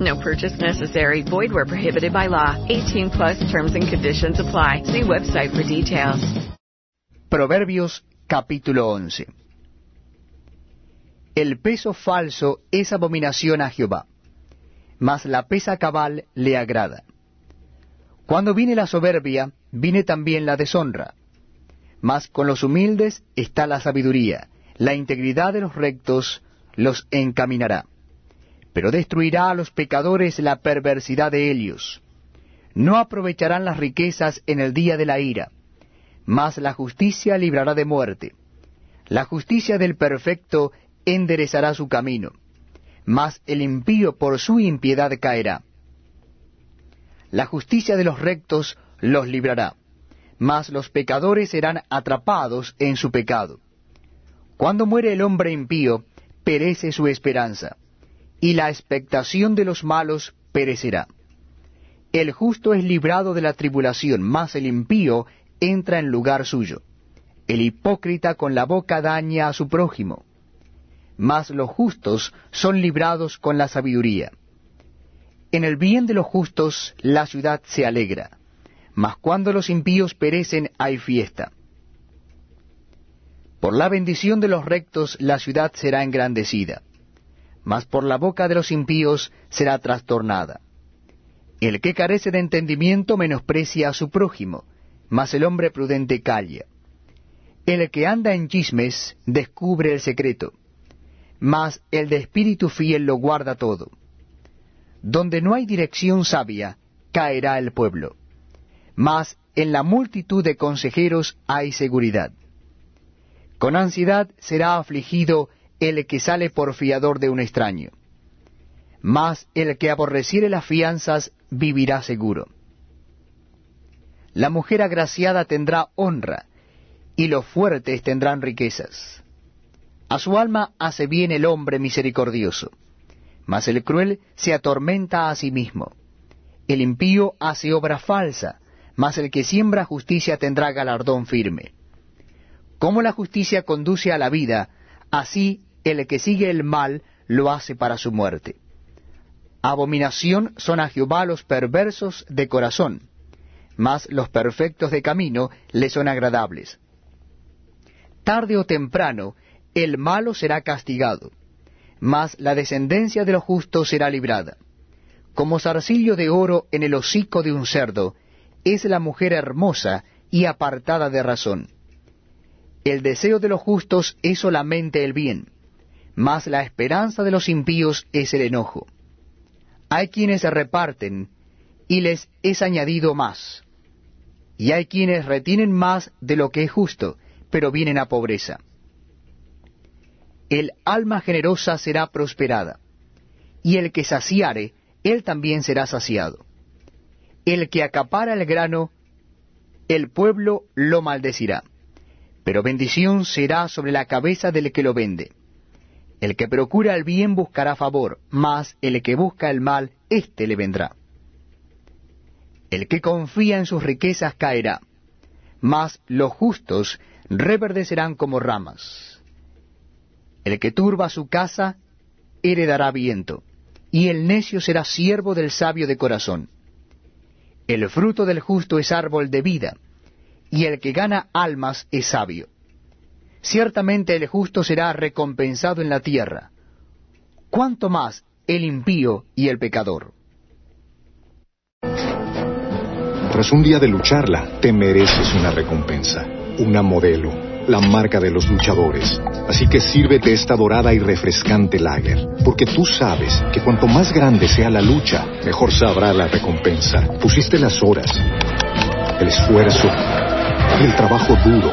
No purchase necessary. Void where prohibited by law. 18 plus terms and conditions apply. See website for details. Proverbios capítulo 11. El peso falso es abominación a Jehová, mas la pesa cabal le agrada. Cuando viene la soberbia, viene también la deshonra. Mas con los humildes está la sabiduría, la integridad de los rectos los encaminará. Pero destruirá a los pecadores la perversidad de ellos. No aprovecharán las riquezas en el día de la ira, mas la justicia librará de muerte. La justicia del perfecto enderezará su camino, mas el impío por su impiedad caerá. La justicia de los rectos los librará, mas los pecadores serán atrapados en su pecado. Cuando muere el hombre impío, perece su esperanza, y la expectación de los malos perecerá. El justo es librado de la tribulación, mas el impío entra en lugar suyo. El hipócrita con la boca daña a su prójimo, mas los justos son librados con la sabiduría. En el bien de los justos la ciudad se alegra, mas cuando los impíos perecen hay fiesta. Por la bendición de los rectos la ciudad será engrandecida, mas por la boca de los impíos será trastornada. El que carece de entendimiento menosprecia a su prójimo, mas el hombre prudente calla. El que anda en chismes descubre el secreto, mas el de espíritu fiel lo guarda todo. Donde no hay dirección sabia, caerá el pueblo, mas en la multitud de consejeros hay seguridad. Con ansiedad será afligido el que sale por fiador de un extraño, mas el que aborreciere las fianzas vivirá seguro. La mujer agraciada tendrá honra, y los fuertes tendrán riquezas. A su alma hace bien el hombre misericordioso, mas el cruel se atormenta a sí mismo. El impío hace obra falsa, mas el que siembra justicia tendrá galardón firme. Como la justicia conduce a la vida, así el que sigue el mal lo hace para su muerte. Abominación son a Jehová los perversos de corazón, mas los perfectos de camino le son agradables. Tarde o temprano el malo será castigado, mas la descendencia de los justos será librada. Como zarcillo de oro en el hocico de un cerdo, es la mujer hermosa y apartada de razón. El deseo de los justos es solamente el bien, mas la esperanza de los impíos es el enojo. Hay quienes reparten, y les es añadido más. Y hay quienes retienen más de lo que es justo, pero vienen a pobreza. El alma generosa será prosperada, y el que saciare, él también será saciado. El que acapara el grano, el pueblo lo maldecirá, pero bendición será sobre la cabeza del que lo vende. El que procura el bien buscará favor, mas el que busca el mal, éste le vendrá. El que confía en sus riquezas caerá, mas los justos reverdecerán como ramas. El que turba su casa heredará viento, y el necio será siervo del sabio de corazón. El fruto del justo es árbol de vida, y el que gana almas es sabio. Ciertamente el justo será recompensado en la tierra, cuanto más el impío y el pecador. Tras un día de lucharla, te mereces una recompensa, una modelo la marca de los luchadores. Así que sírvete esta dorada y refrescante lager, porque tú sabes que cuanto más grande sea la lucha, mejor sabrá la recompensa. Pusiste las horas, el esfuerzo el trabajo duro.